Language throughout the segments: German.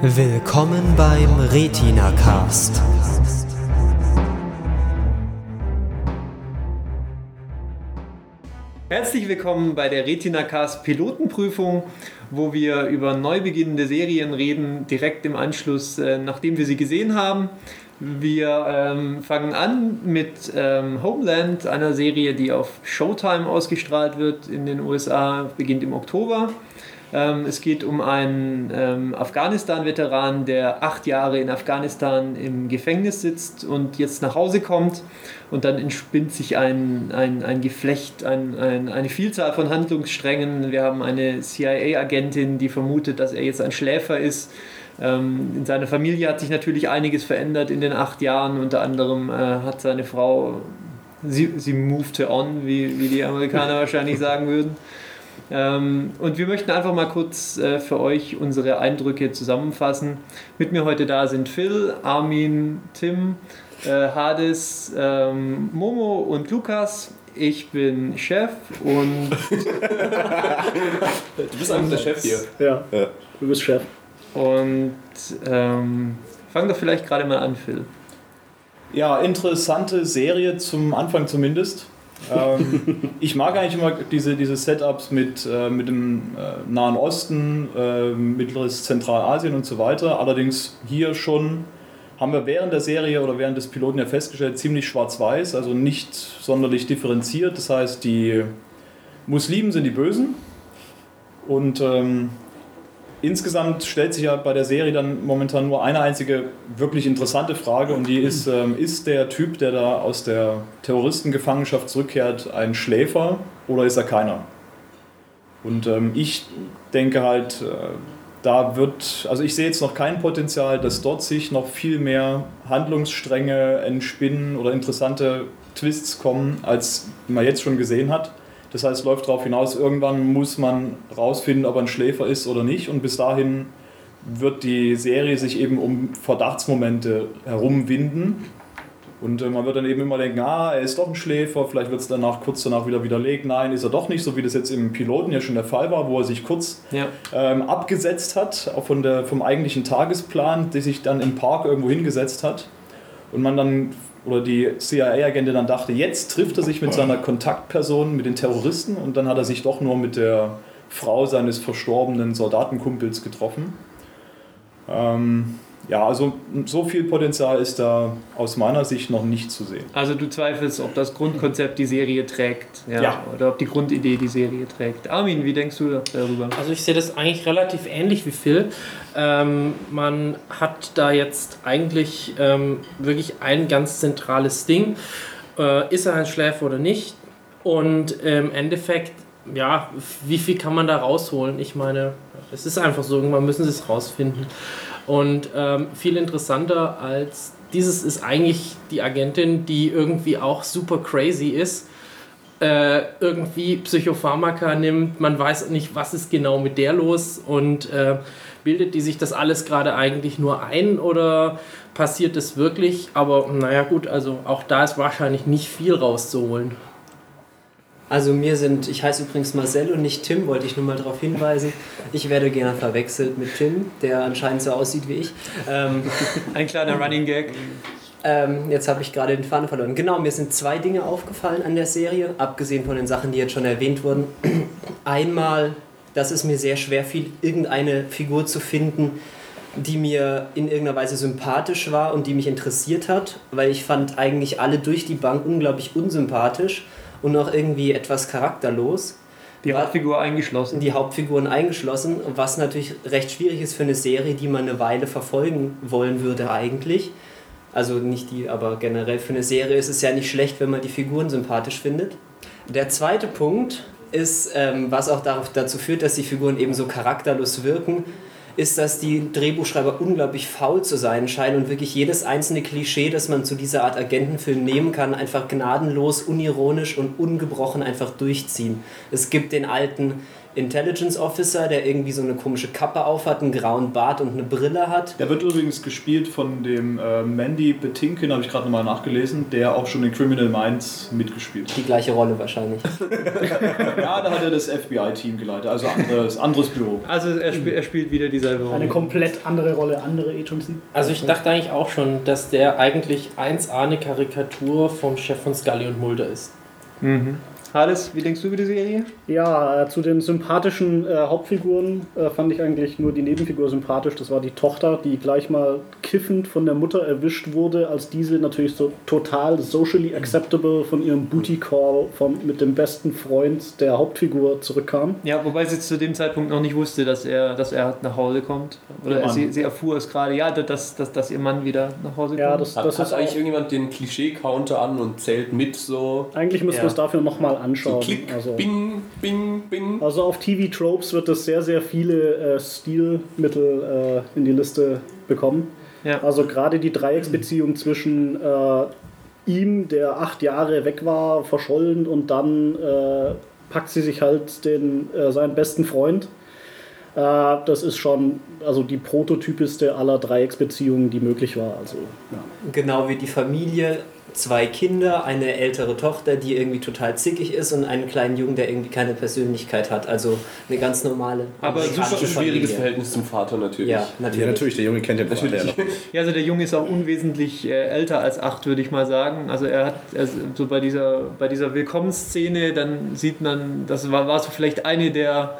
Willkommen beim Retina Cast. Herzlich willkommen bei der Retina Cast Pilotenprüfung, wo wir über neu beginnende Serien reden, direkt im Anschluss, äh, nachdem wir sie gesehen haben. Wir ähm, fangen an mit ähm, Homeland, einer Serie, die auf Showtime ausgestrahlt wird in den USA, beginnt im Oktober. Ähm, es geht um einen ähm, Afghanistan-Veteran, der acht Jahre in Afghanistan im Gefängnis sitzt und jetzt nach Hause kommt. Und dann entspinnt sich ein, ein, ein Geflecht, ein, ein, eine Vielzahl von Handlungssträngen. Wir haben eine CIA-Agentin, die vermutet, dass er jetzt ein Schläfer ist. Ähm, in seiner Familie hat sich natürlich einiges verändert in den acht Jahren. Unter anderem äh, hat seine Frau, sie, sie moved on, wie, wie die Amerikaner wahrscheinlich sagen würden. Ähm, und wir möchten einfach mal kurz äh, für euch unsere Eindrücke zusammenfassen. Mit mir heute da sind Phil, Armin, Tim, äh, Hades, ähm, Momo und Lukas. Ich bin Chef und. du bist einfach der Chef hier. Ja, ja. du bist Chef. Und ähm, fang doch vielleicht gerade mal an, Phil. Ja, interessante Serie zum Anfang zumindest ähm, ich mag eigentlich immer diese, diese Setups mit, äh, mit dem äh, Nahen Osten, äh, Mittleres Zentralasien und so weiter. Allerdings hier schon haben wir während der Serie oder während des Piloten ja festgestellt, ziemlich schwarz-weiß, also nicht sonderlich differenziert. Das heißt, die Muslimen sind die Bösen und ähm, insgesamt stellt sich ja bei der Serie dann momentan nur eine einzige wirklich interessante Frage und die ist, ähm, ist der Typ, der da aus der Terroristengefangenschaft zurückkehrt, ein Schläfer oder ist er keiner? Und ähm, ich denke halt, äh, da wird, also ich sehe jetzt noch kein Potenzial, dass dort sich noch viel mehr Handlungsstränge entspinnen oder interessante Twists kommen, als man jetzt schon gesehen hat. Das heißt, es läuft darauf hinaus, irgendwann muss man rausfinden, ob er ein Schläfer ist oder nicht. Und bis dahin wird die Serie sich eben um Verdachtsmomente herumwinden. Und äh, man wird dann eben immer denken, ah, er ist doch ein Schläfer, vielleicht wird es danach kurz danach wieder widerlegt, nein, ist er doch nicht, so wie das jetzt im Piloten ja schon der Fall war, wo er sich kurz ja. ähm, abgesetzt hat, auch von der, vom eigentlichen Tagesplan, der sich dann im Park irgendwo hingesetzt hat. Und man dann oder die CIA-Agentin dann dachte, jetzt trifft er sich mit seiner Kontaktperson, mit den Terroristen und dann hat er sich doch nur mit der Frau seines verstorbenen Soldatenkumpels getroffen. Ähm, ja, also so viel Potenzial ist da aus meiner Sicht noch nicht zu sehen. Also du zweifelst, ob das Grundkonzept die Serie trägt, ja, ja. oder ob die Grundidee die Serie trägt. Armin, wie denkst du darüber? Also ich sehe das eigentlich relativ ähnlich wie Phil. Ähm, man hat da jetzt eigentlich ähm, wirklich ein ganz zentrales Ding. Äh, ist er ein Schläfer oder nicht? Und im Endeffekt, ja, wie viel kann man da rausholen? Ich meine, es ist einfach so, irgendwann müssen sie es rausfinden. Und ähm, viel interessanter als dieses ist eigentlich die Agentin, die irgendwie auch super crazy ist. Äh, irgendwie Psychopharmaka nimmt, man weiß nicht, was ist genau mit der los und äh, bildet die sich das alles gerade eigentlich nur ein oder passiert es wirklich? Aber naja gut, also auch da ist wahrscheinlich nicht viel rauszuholen. Also mir sind, ich heiße übrigens Marcel und nicht Tim, wollte ich nur mal darauf hinweisen. Ich werde gerne verwechselt mit Tim, der anscheinend so aussieht wie ich. Ähm, Ein kleiner Running Gag. Ähm, jetzt habe ich gerade den Faden verloren. Genau, mir sind zwei Dinge aufgefallen an der Serie, abgesehen von den Sachen, die jetzt schon erwähnt wurden. Einmal, dass es mir sehr schwer fiel, irgendeine Figur zu finden, die mir in irgendeiner Weise sympathisch war und die mich interessiert hat, weil ich fand eigentlich alle durch die Bank unglaublich unsympathisch und noch irgendwie etwas charakterlos. Die Hauptfigur eingeschlossen. Die Hauptfiguren eingeschlossen, was natürlich recht schwierig ist für eine Serie, die man eine Weile verfolgen wollen würde eigentlich. Also nicht die, aber generell für eine Serie ist es ja nicht schlecht, wenn man die Figuren sympathisch findet. Der zweite Punkt ist, ähm, was auch dazu führt, dass die Figuren eben so charakterlos wirken, ist, dass die Drehbuchschreiber unglaublich faul zu sein scheinen und wirklich jedes einzelne Klischee, das man zu dieser Art Agentenfilm nehmen kann, einfach gnadenlos, unironisch und ungebrochen einfach durchziehen. Es gibt den alten Intelligence Officer, der irgendwie so eine komische Kappe aufhat, einen grauen Bart und eine Brille hat. Der wird übrigens gespielt von dem äh, Mandy Betinkin, habe ich gerade nochmal nachgelesen, der auch schon in Criminal Minds mitgespielt hat. Die gleiche Rolle wahrscheinlich. Ja, da hat er das FBI-Team geleitet, also anderes, anderes Büro. Also er, spiel, er spielt wieder dieselbe Rolle. Eine komplett andere Rolle, andere Agency. Also ich dachte eigentlich auch schon, dass der eigentlich 1A eine Karikatur vom Chef von Scully und Mulder ist. Mhm. Hades, wie denkst du über die Serie? Ja, äh, zu den sympathischen äh, Hauptfiguren äh, fand ich eigentlich nur die Nebenfigur sympathisch. Das war die Tochter, die gleich mal kiffend von der Mutter erwischt wurde, als diese natürlich so total socially acceptable von ihrem Booty Call vom, mit dem besten Freund der Hauptfigur zurückkam. Ja, wobei sie zu dem Zeitpunkt noch nicht wusste, dass er, dass er nach Hause kommt. Oder sie, sie erfuhr es gerade, ja, dass, dass, dass ihr Mann wieder nach Hause kommt. Ja, das, Hat, das hat ist eigentlich auch, irgendjemand den Klischee-Counter an und zählt mit so, eigentlich müssen Ja. wir es dafür nochmal so anschauen. Klick, also, Bing, Bing, Bing? also auf TV Tropes wird es sehr, sehr viele äh, Stilmittel äh, in die Liste bekommen. Ja. Also gerade die Dreiecksbeziehung zwischen äh, ihm, der acht Jahre weg war, verschollen und dann äh, packt sie sich halt den, äh, seinen besten Freund. Äh, das ist schon also die prototypischste aller Dreiecksbeziehungen, die möglich war. Also, ja. Genau wie die Familie, zwei Kinder, eine ältere Tochter, die irgendwie total zickig ist und einen kleinen Jungen, der irgendwie keine Persönlichkeit hat. Also eine ganz normale. Aber Super schwieriges Familie. Verhältnis zum Vater natürlich. Ja, natürlich. Ja, natürlich, der Junge kennt den Vater ja noch. Ja, also der Junge ist auch unwesentlich äh, älter als acht, würde ich mal sagen. Also er hat also so bei dieser, bei dieser Willkommensszene, dann sieht man, das war, war so vielleicht eine der,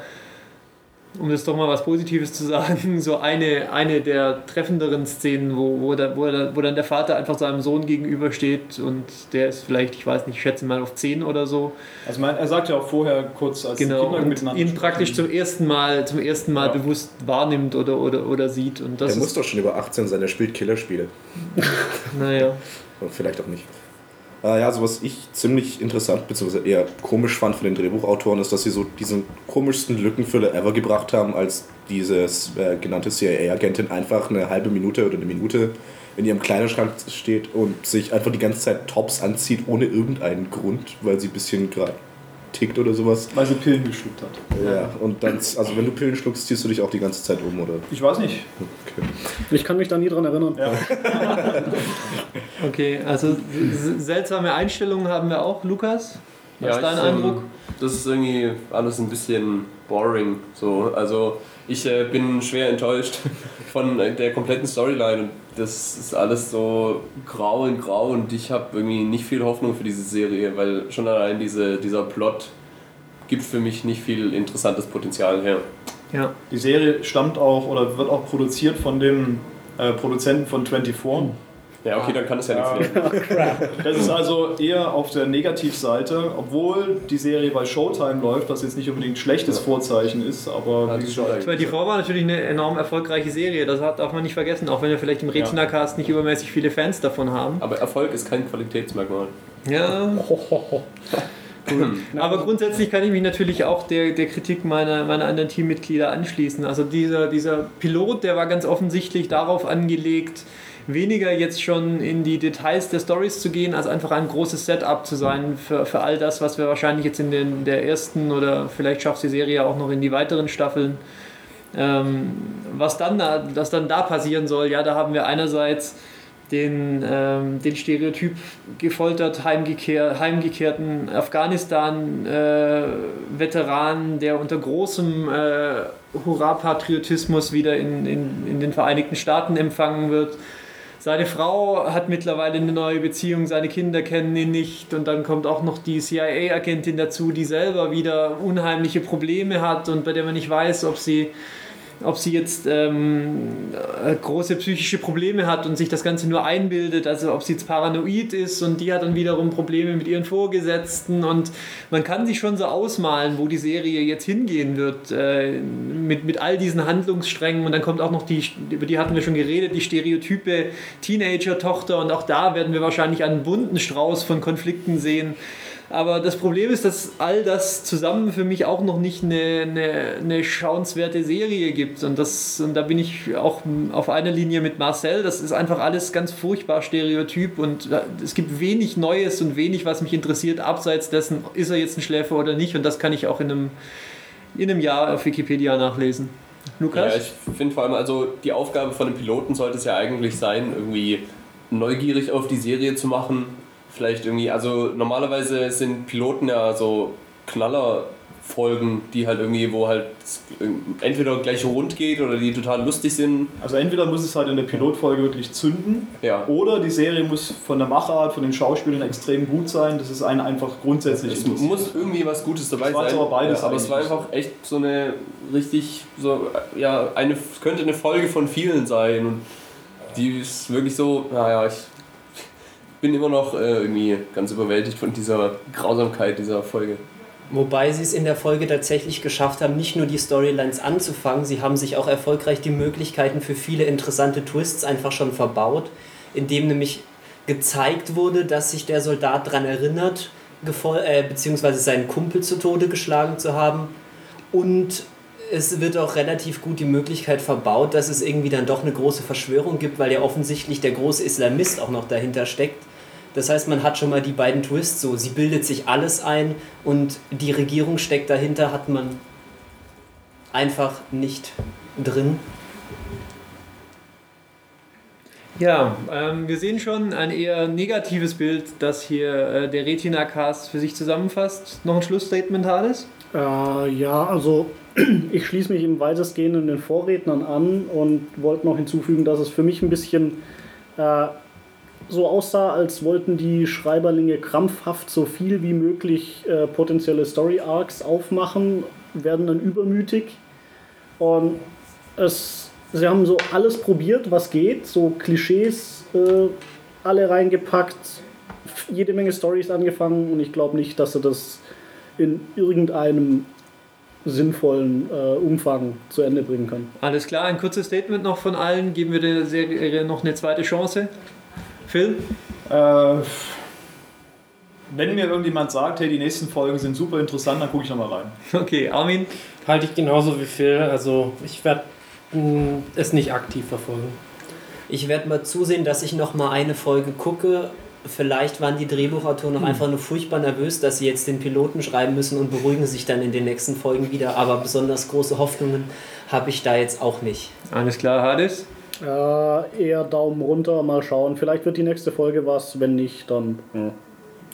um das doch mal was Positives zu sagen, so eine, eine der treffenderen Szenen, wo, wo, da, wo, da, wo dann der Vater einfach seinem Sohn gegenübersteht und der ist vielleicht, ich weiß nicht, ich schätze mal auf zehn oder so. Also mein, er sagt ja auch vorher kurz, als Genau, die Kinder und miteinander ihn praktisch zum ersten Mal, zum ersten Mal Ja. bewusst wahrnimmt oder, oder, oder sieht. Und das Der muss doch schon über 18 sein, der spielt Killerspiele. naja. Oder Vielleicht auch nicht. Äh, ja, also was ich ziemlich interessant bzw. eher komisch fand von den Drehbuchautoren ist, dass sie so diesen komischsten Lückenfüller ever gebracht haben, als dieses äh, genannte CIA-Agentin einfach eine halbe Minute oder eine Minute in ihrem Kleiderschrank steht und sich einfach die ganze Zeit Tops anzieht, ohne irgendeinen Grund, weil sie ein bisschen gerade tickt oder sowas. Weil sie Pillen geschluckt hat. Ja, und dann, also wenn du Pillen schluckst, ziehst du dich auch die ganze Zeit um, oder? Ich weiß nicht. Okay. Ich kann mich da nie dran erinnern. Ja. Okay, also seltsame Einstellungen haben wir auch. Lukas, was ist dein ich, Eindruck? Ähm, das ist irgendwie alles ein bisschen boring. So. Also ich äh, bin schwer enttäuscht von der kompletten Storyline und das ist alles so grau in grau und ich habe irgendwie nicht viel Hoffnung für diese Serie, weil schon allein diese, dieser Plot gibt für mich nicht viel interessantes Potenzial her. Ja, Die Serie stammt auch oder wird auch produziert von dem äh, Produzenten von 24. Ja, okay, dann kann es ja, nichts werden. Das ist also eher auf der Negativseite, obwohl die Serie bei Showtime läuft, was jetzt nicht unbedingt ein schlechtes Vorzeichen ist, aber Ja, wie das gesagt, stimmt weil die Frau war natürlich eine enorm erfolgreiche Serie, das hat- darf man nicht vergessen, auch wenn wir vielleicht im Retina-Cast nicht übermäßig viele Fans davon haben. Aber Erfolg ist kein Qualitätsmerkmal. Ja, aber grundsätzlich kann ich mich natürlich auch der, der Kritik meiner, meiner anderen Teammitglieder anschließen. Also dieser, dieser Pilot, der war ganz offensichtlich darauf angelegt, weniger jetzt schon in die Details der Stories zu gehen, als einfach ein großes Setup zu sein für, für all das, was wir wahrscheinlich jetzt in den, der ersten oder vielleicht schafft die Serie auch noch in die weiteren Staffeln. Ähm, was dann da, was dann da passieren soll, ja, da haben wir einerseits den, ähm, den Stereotyp gefoltert heimgekehr, heimgekehrten Afghanistan-Veteran, der unter großem äh, Hurra-Patriotismus wieder in, in, in den Vereinigten Staaten empfangen wird. Seine Frau hat mittlerweile eine neue Beziehung, seine Kinder kennen ihn nicht und dann kommt auch noch die CIA-Agentin dazu, die selber wieder unheimliche Probleme hat und bei der man nicht weiß, ob sie ob sie jetzt ähm, äh, große psychische Probleme hat und sich das Ganze nur einbildet, also ob sie jetzt paranoid ist und die hat dann wiederum Probleme mit ihren Vorgesetzten und man kann sich schon so ausmalen, wo die Serie jetzt hingehen wird äh, mit, mit all diesen Handlungssträngen und dann kommt auch noch die, über die hatten wir schon geredet, die Stereotype Teenager-Tochter und auch da werden wir wahrscheinlich einen bunten Strauß von Konflikten sehen. Aber das Problem ist, dass all das zusammen für mich auch noch nicht eine, eine, eine schauenswerte Serie gibt. Und, das, und da bin ich auch auf einer Linie mit Marcel. Das ist einfach alles ganz furchtbar stereotyp und es gibt wenig Neues und wenig, was mich interessiert, abseits dessen, ist er jetzt ein Schläfer oder nicht. Und das kann ich auch in einem, in einem Jahr auf Wikipedia nachlesen. Lukas? Ja, ich finde vor allem, also die Aufgabe von einem Piloten sollte es ja eigentlich sein, irgendwie neugierig auf die Serie zu machen. Vielleicht irgendwie, also normalerweise sind Piloten ja so Knallerfolgen, die halt irgendwie, wo halt entweder gleich rund geht oder die total lustig sind. Also entweder muss es halt in der Pilotfolge wirklich zünden, Ja. oder die Serie muss von der Machart, von den Schauspielern extrem gut sein, dass es einen einfach grundsätzlich Es muss irgendwie was Gutes dabei sein. aber beides ja, aber es war einfach echt so eine richtig, so, ja, eine, es könnte eine Folge von vielen sein. Und die ist wirklich so, naja, ich bin immer noch äh, irgendwie ganz überwältigt von dieser Grausamkeit dieser Folge. Wobei sie es in der Folge tatsächlich geschafft haben, nicht nur die Storylines anzufangen, sie haben sich auch erfolgreich die Möglichkeiten für viele interessante Twists einfach schon verbaut, indem nämlich gezeigt wurde, dass sich der Soldat daran erinnert, äh, beziehungsweise seinen Kumpel zu Tode geschlagen zu haben. Und es wird auch relativ gut die Möglichkeit verbaut, dass es irgendwie dann doch eine große Verschwörung gibt, weil ja offensichtlich der große Islamist auch noch dahinter steckt. Das heißt, man hat schon mal die beiden Twists so, sie bildet sich alles ein und die Regierung steckt dahinter, hat man einfach nicht drin. Ja, ähm, wir sehen schon ein eher negatives Bild, das hier äh, der Retina-Cast für sich zusammenfasst. Noch ein Schlussstatement, Hades? Äh, ja, also ich schließe mich im weitestgehenden den Vorrednern an und wollte noch hinzufügen, dass es für mich ein bisschen äh, so aussah, als wollten die Schreiberlinge krampfhaft so viel wie möglich äh, potenzielle Story-Arcs aufmachen, werden dann übermütig. Und es, sie haben so alles probiert, was geht, so Klischees äh, alle reingepackt, jede Menge Stories angefangen und ich glaube nicht, dass sie das in irgendeinem sinnvollen äh, Umfang zu Ende bringen können. Alles klar, ein kurzes Statement noch von allen. Geben wir der Serie noch eine zweite Chance. Phil? Äh, wenn mir irgendjemand sagt, hey, die nächsten Folgen sind super interessant, dann gucke ich nochmal rein. Okay, Armin? Halte ich genauso wie Phil. Also ich werde mh, es nicht aktiv verfolgen. Ich werde mal zusehen, dass ich noch mal eine Folge gucke. Vielleicht waren die Drehbuchautoren noch einfach nur furchtbar nervös, dass sie jetzt den Piloten schreiben müssen und beruhigen sich dann in den nächsten Folgen wieder. Aber besonders große Hoffnungen habe ich da jetzt auch nicht. Alles klar, Hades? Äh, eher Daumen runter, mal schauen. Vielleicht wird die nächste Folge was, wenn nicht, dann. Ja.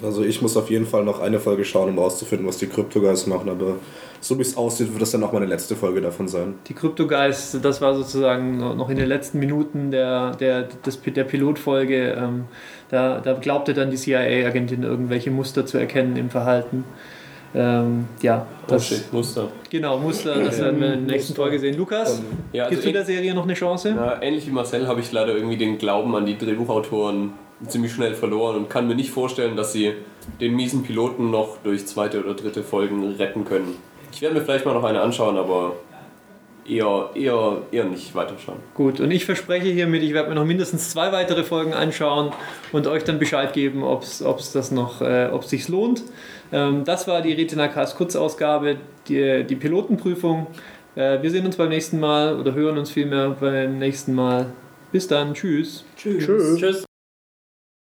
Also ich muss auf jeden Fall noch eine Folge schauen, um rauszufinden, was die Crypto Guys machen, aber so wie es aussieht, wird das dann auch meine letzte Folge davon sein. Die Crypto Guys, das war sozusagen noch in den letzten Minuten der, der, des, der Pilotfolge. Ähm, da, da glaubte dann die CIA-Agentin irgendwelche Muster zu erkennen im Verhalten. Ähm, ja, Oh das, shit, Muster. genau, Muster, das werden wir in der nächsten Folge sehen. Lukas, Ja, also du ähn- der Serie noch eine Chance? Ja, ähnlich wie Marcel habe ich leider irgendwie den Glauben an die Drehbuchautoren ziemlich schnell verloren und kann mir nicht vorstellen, dass sie den miesen Piloten noch durch zweite oder dritte Folgen retten können. Ich werde mir vielleicht mal noch eine anschauen, aber eher, eher, eher nicht weiterschauen. Gut, und ich verspreche hiermit, ich werde mir noch mindestens zwei weitere Folgen anschauen und euch dann Bescheid geben, ob es das noch, äh, ob es sich lohnt. Ähm, das war die Retina Cast Kurzausgabe, die, die Pilotenprüfung. Äh, wir sehen uns beim nächsten Mal oder hören uns vielmehr beim nächsten Mal. Bis dann, tschüss. Tschüss. Tschüss. Tschüss.